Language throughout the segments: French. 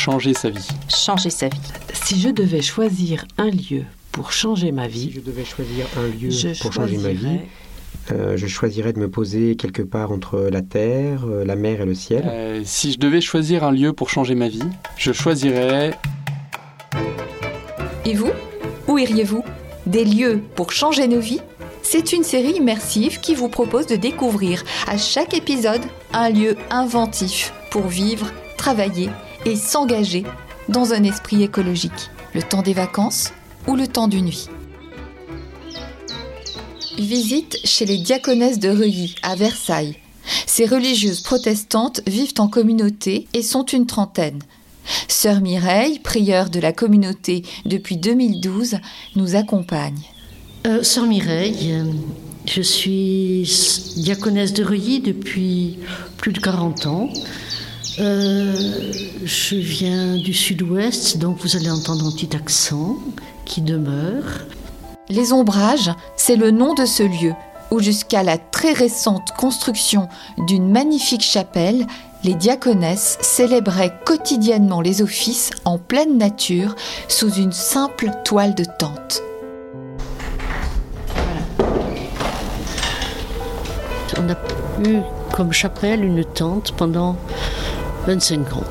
changer sa vie. Changer sa vie. Si je devais choisir un lieu pour changer ma vie, Si je devais choisir un lieu pour changer ma vie, choisirais- euh, je choisirais de me poser quelque part entre la terre, euh, la mer et le ciel. Euh, si je devais choisir un lieu pour changer ma vie, je choisirais Et vous? Où iriez-vous? Des lieux pour changer nos vies? C'est une série immersive qui vous propose de découvrir à chaque épisode un lieu inventif pour vivre, travailler et s'engager dans un esprit écologique. Le temps des vacances ou le temps d'une vie. Visite chez les diaconesses de Reuilly à Versailles. Ces religieuses protestantes vivent en communauté et sont une trentaine. Sœur Mireille, prieure de la communauté depuis 2012, nous accompagne. Euh, Sœur Mireille, euh, je suis diaconesse de Reuilly depuis plus de 40 ans. Euh, je viens du sud-ouest, donc vous allez entendre un petit accent qui demeure. Les Ombrages, c'est le nom de ce lieu où jusqu'à la très récente construction d'une magnifique chapelle, les diaconesses célébraient quotidiennement les offices en pleine nature sous une simple toile de tente. On a eu comme chapelle une tente pendant 25 ans.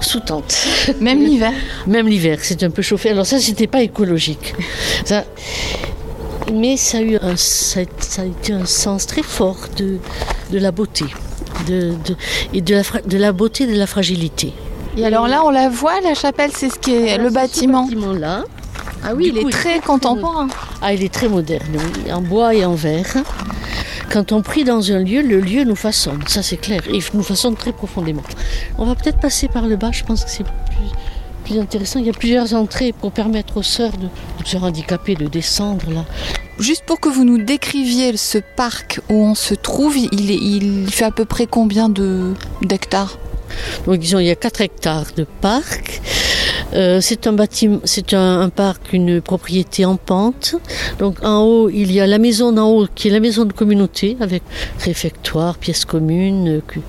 Sous tente. Même l'hiver. Même l'hiver, c'est un peu chauffé. Alors ça, c'était pas écologique. Ça- mais ça a, eu un, ça, a, été un sens très fort de, de la beauté. De, de- et de la, fra- de la beauté de la fragilité. Et alors là, on la voit, la chapelle, c'est ce qui est le bâtiment. Ce bâtiment-là, Ah oui, Du il coup, est il est très très contemporain. ah, il est très moderne, oui, en bois et en verre. Quand on prie dans un lieu, le lieu nous façonne, ça c'est clair, et il nous façonne très profondément. On va peut-être passer par le bas, je pense que c'est plus, plus intéressant. Il y a plusieurs entrées pour permettre aux sœurs, de, aux sœurs handicapées de descendre là. Juste pour que vous nous décriviez ce parc où on se trouve, il, est- il fait à peu près combien de d'hectares? Donc disons, il y a 4 hectares de parc. Euh, c'est un bâtiment, c'est un, parc, une propriété en pente. Donc en haut, il y a la maison d'en haut qui est la maison de communauté avec réfectoire, pièces communes, euh,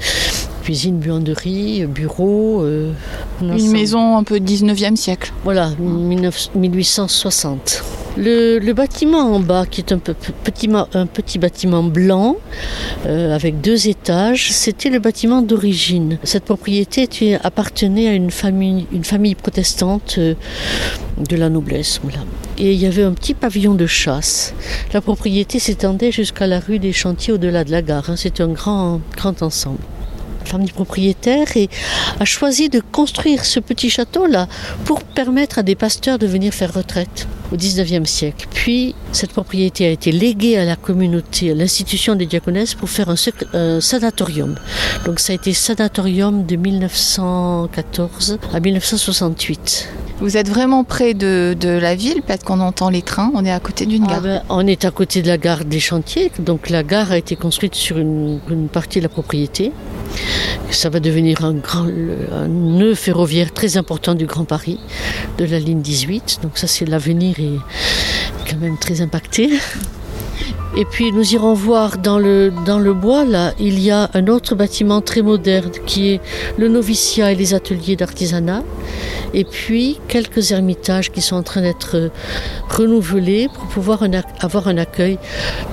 cuisine, buanderie, bureau. euh, un Une ensemble. maison un peu 19e siècle. Voilà, 19 1860. Le, le bâtiment en bas, qui est un, peu- petit, ma- un petit bâtiment blanc euh, avec deux étages, c'était le bâtiment d'origine. Cette propriété était- appartenait à une famille, une famille protestante euh, de la noblesse. Voilà. Et il y avait un petit pavillon de chasse. La propriété s'étendait jusqu'à la rue des Chantiers au-delà de la gare. hein. C'était un grand, grand ensemble. Famille propriétaire et a choisi de construire ce petit château-là pour permettre à des pasteurs de venir faire retraite au 19e siècle. Puis, cette propriété a été léguée à la communauté, à l'institution des diaconesses pour faire un, un sanatorium. Donc, ça a été sanatorium de 1914 à 1968. Vous êtes vraiment près de, de la ville parce qu'on entend les trains, on est à côté d'une Ah gare. ben, on est à côté de la gare des chantiers, donc la gare a été construite sur une, une partie de la propriété. Ça va devenir un, grand, nœud ferroviaire très important du Grand Paris, de la ligne 18. Donc ça, c'est l'avenir est quand même très impacté. Et puis nous irons voir dans le, dans le bois, là, il y a un autre bâtiment très moderne qui est le noviciat et les ateliers d'artisanat. Et puis quelques ermitages qui sont en train d'être euh, renouvelés pour pouvoir avoir un accueil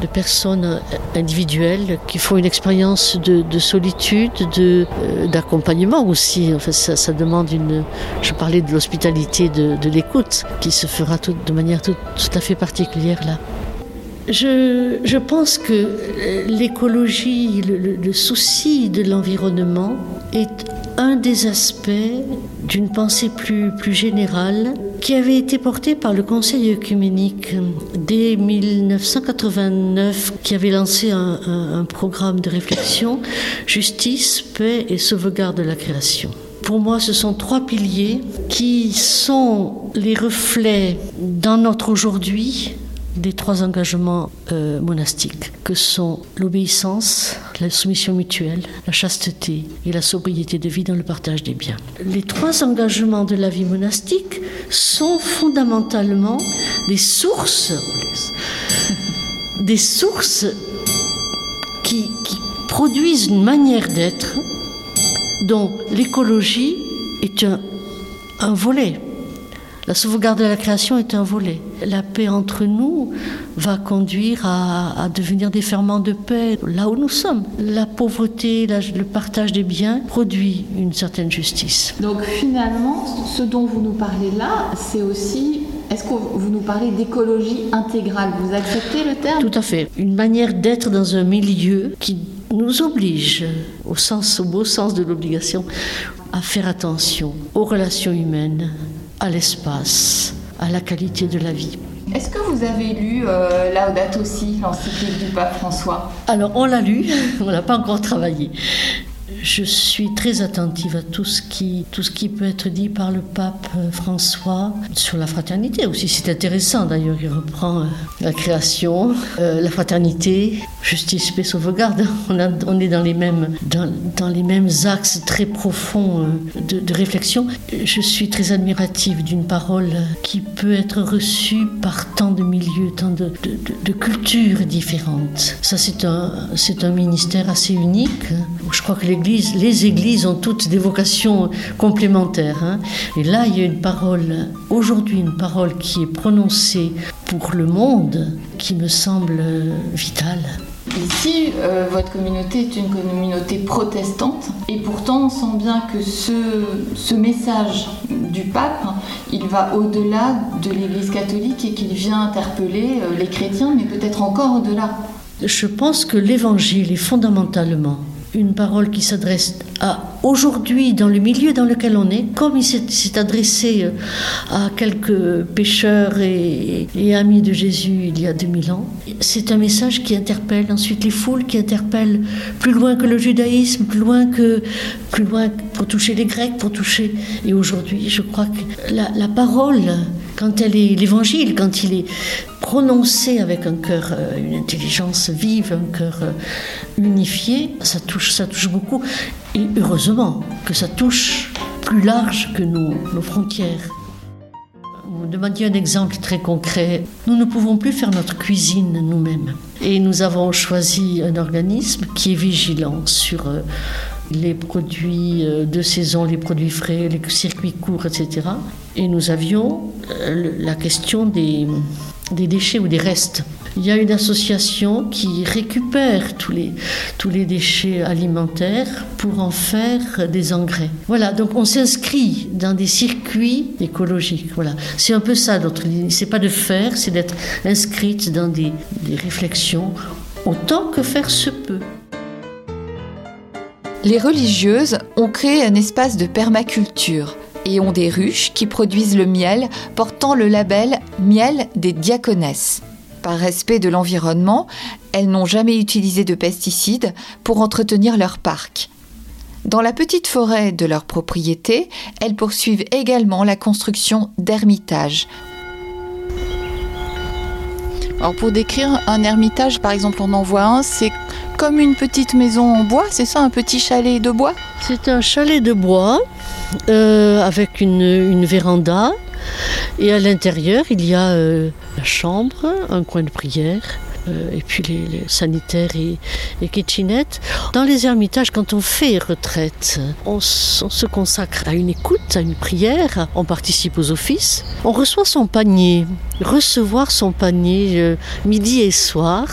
de personnes euh, individuelles qui font une expérience de, de solitude, de, euh, d'accompagnement aussi. Enfin, ça, ça demande une. Je parlais de l'hospitalité, de, l'écoute, qui se fera de manière tout à fait particulière là. Je, pense que euh, l'écologie, le, souci de l'environnement est un des aspects d'une pensée plus, générale qui avait été portée par le Conseil œcuménique dès 1989, qui avait lancé un- un programme de réflexion, justice, paix et sauvegarde de la création. Pour moi, ce sont trois piliers qui sont les reflets dans notre aujourd'hui des trois engagements euh, monastiques, que sont l'obéissance, la soumission mutuelle, la chasteté et la sobriété de vie dans le partage des biens. Les trois engagements de la vie monastique sont fondamentalement des sources, des sources qui, produisent une manière d'être dont l'écologie est un volet. La sauvegarde de la création est un volet. La paix entre nous va conduire à, à devenir des ferments de paix là où nous sommes. La pauvreté, la- le partage des biens produit une certaine justice. Donc finalement, ce dont vous nous parlez là, c'est aussi... Est-ce que vous nous parlez d'écologie intégrale? Vous acceptez le terme? Tout à fait. Une manière d'être dans un milieu qui nous oblige, au, sens, au beau sens de l'obligation, à faire attention aux relations humaines, à l'espace, à la qualité de la vie. Est-ce que vous avez lu euh, Laudato Si, l'encyclique du pape François? Alors, on l'a lu, on l'a pas encore travaillé. Je suis très attentive à tout ce, qui, peut être dit par le pape euh, François sur la fraternité aussi. C'est intéressant d'ailleurs, il reprend euh, la création, euh, la fraternité, justice, paix, sauvegarde. On, est dans les, mêmes, axes très profonds de, réflexion. Je suis très admirative d'une parole qui peut être reçue par tant de milieux, tant de cultures différentes. Ça, c'est un, c'est un ministère assez unique. Je crois que l'Église, les églises ont toutes des vocations complémentaires. hein. Et là, il y a une parole, aujourd'hui, une parole qui est prononcée pour le monde qui me semble euh, vitale. Ici, euh, votre communauté est une communauté protestante et pourtant on sent bien que ce, ce message du pape, il va au-delà de l'Église catholique et qu'il vient interpeller euh, les chrétiens, mais peut-être encore au-delà. Je pense que l'évangile est fondamentalement une parole qui s'adresse à aujourd'hui dans le milieu dans lequel on est, comme il s'est adressé euh, à quelques pécheurs et, et amis de Jésus il y a 2000 ans. C'est un message qui interpelle ensuite les foules, qui interpelle plus loin que le judaïsme, plus loin que plus loin pour toucher les Grecs, pour toucher. Et aujourd'hui, je crois que la, la parole, quand elle est l'évangile, quand il est prononcé avec un cœur, euh, une intelligence vive, un cœur euh, unifié, ça touche, ça touche beaucoup. Et heureusement que ça touche plus large que nos, nos frontières. Vous demandiez un exemple très concret. Nous ne pouvons plus faire notre cuisine nous-mêmes. Et nous avons choisi un organisme qui est vigilant sur euh, les produits de saison, les produits frais, les circuits courts, etc. Et nous avions la question des, des déchets ou des restes. Il y a une association qui récupère tous les, tous les déchets alimentaires pour en faire des engrais. Voilà, donc on s'inscrit dans des circuits écologiques. Voilà, c'est un peu ça notre. C'est pas de faire, c'est d'être inscrite dans des, des réflexions autant que faire se peut. Les religieuses ont créé un espace de permaculture et ont des ruches qui produisent le miel portant le label Miel des diaconesses. Par respect de l'environnement, elles n'ont jamais utilisé de pesticides pour entretenir leur parc. Dans la petite forêt de leur propriété, elles poursuivent également la construction d'ermitages. Alors pour décrire un ermitage, par exemple, on en voit un, c'est comme une petite maison en bois, c'est ça, un petit chalet de bois? C'est un chalet de bois euh, avec une, véranda. Et à l'intérieur, il y a euh, la chambre, un coin de prière, euh, et puis les, les sanitaires et, et kitchenettes. Dans les ermitages, quand on fait retraite, on se consacre à une écoute, à une prière, on participe aux offices, on reçoit son panier. Recevoir son panier euh, midi et soir,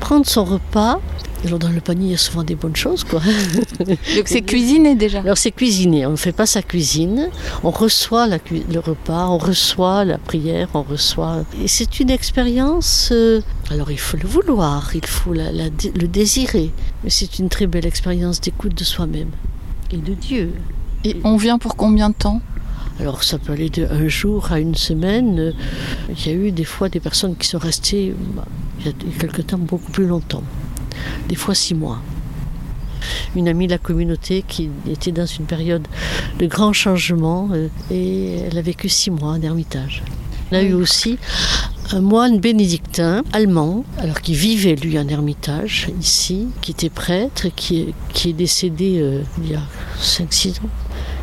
prendre son repas. Alors dans le panier, il y a souvent des bonnes choses, quoi. Donc c'est cuisiné déjà. Alors c'est cuisiner, on ne fait pas sa cuisine, on reçoit la cu- le repas, on reçoit la prière, on reçoit... Et c'est une expérience, euh, alors il faut le vouloir, il faut la- la dé- le désirer, mais c'est une très belle expérience d'écoute de soi-même et de Dieu. Et on vient pour combien de temps? Alors ça peut aller de un jour à une semaine. Il y a eu des fois des personnes qui sont restées, bah, il y a quelque temps, beaucoup plus longtemps. Des fois six mois. Une amie de la communauté qui était dans une période de grands changements euh, et elle a vécu six mois en ermitage. On a eu aussi un moine bénédictin allemand, alors qui vivait lui en ermitage ici, qui était prêtre, qui est, qui est décédé euh, il y a 5-6 ans.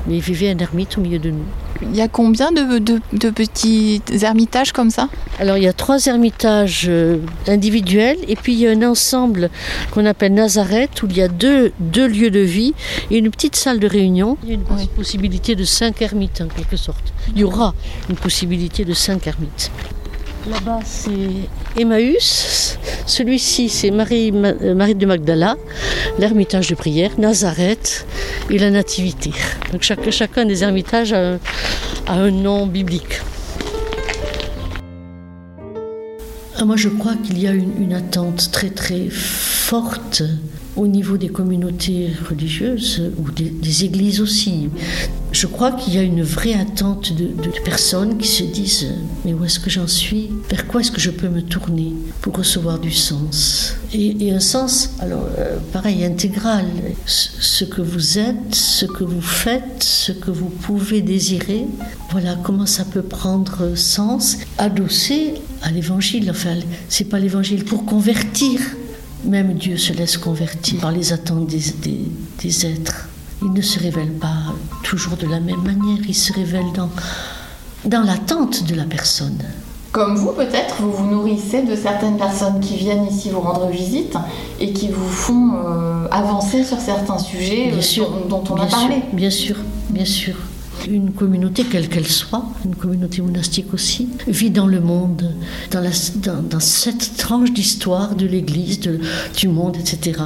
Mais il vivait en ermite au milieu de nous. Il y a combien de, de- de petits ermitages comme ça? Alors il y a trois ermitages euh, individuels et puis il y a un ensemble qu'on appelle Nazareth où il y a deux, deux lieux de vie et une petite salle de réunion. Il y a une Oui. possibilité de cinq ermites en quelque sorte. Il y aura une possibilité de cinq ermites. Là-bas c'est Emmaüs, celui-ci c'est euh, Marie de Magdala, l'ermitage de prière, Nazareth et la Nativité. Donc chacun des ermitages a un- nom biblique. Ah, Moi, je crois qu'il y a une, attente très très forte au niveau des communautés religieuses ou des églises aussi. Je crois qu'il y a une vraie attente de, personnes qui se disent euh, mais où est-ce que j'en suis? Vers quoi est-ce que je peux me tourner pour recevoir du sens? Et, un sens, alors euh, pareil, intégral. Ce, que vous êtes, ce que vous faites, ce que vous pouvez désirer, voilà comment ça peut prendre sens, adossé à l'évangile. Enfin, c'est pas l'évangile pour convertir. Même Dieu se laisse convertir par les attentes des- des êtres. Il ne se révèle pas toujours de la même manière, il se révèle dans, dans l'attente de la personne. Comme vous, peut-être, vous vous nourrissez de certaines personnes qui viennent ici vous rendre visite et qui vous font euh, avancer sur certains sujets Bien euh, sûr, dont, dont on bien a parlé. sûr, bien sûr, bien sûr. Une communauté, quelle qu'elle soit, une communauté monastique aussi, vit dans le monde, dans, cette tranche d'histoire de l'Église, du monde, etc.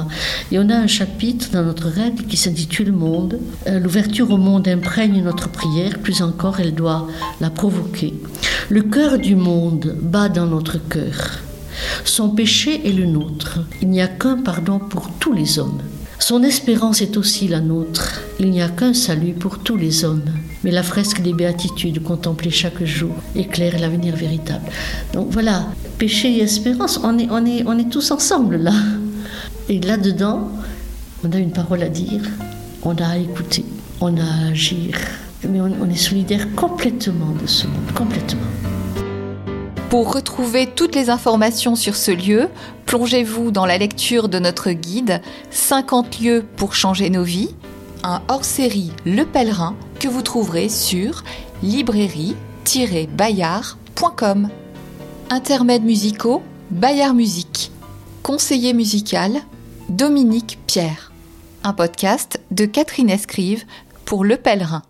Et on a un chapitre dans notre règle qui s'intitule Monde. Euh, L'ouverture au monde imprègne notre prière, plus encore, elle doit la provoquer. Le cœur du monde bat dans notre cœur. Son péché est le nôtre. Il n'y a qu'un pardon pour tous les hommes. Son espérance est aussi la nôtre. Il n'y a qu'un salut pour tous les hommes. Mais la fresque des béatitudes contemplée chaque jour éclaire l'avenir véritable. Donc voilà, péché et espérance, on est, on est, on est tous ensemble là. Et là-dedans, on a une parole à dire, on a à écouter, on a à agir. Mais on, on est solidaire complètement de ce monde, complètement. Pour retrouver toutes les informations sur ce lieu, plongez-vous dans la lecture de notre guide 50 lieux pour changer nos vies, un hors-série Le Pèlerin que vous trouverez sur librairie-bayard.com. Intermèdes musicaux, Bayard Musique. Conseiller musical, Dominique Pierre. Un podcast de Catherine Escrive pour Le Pèlerin.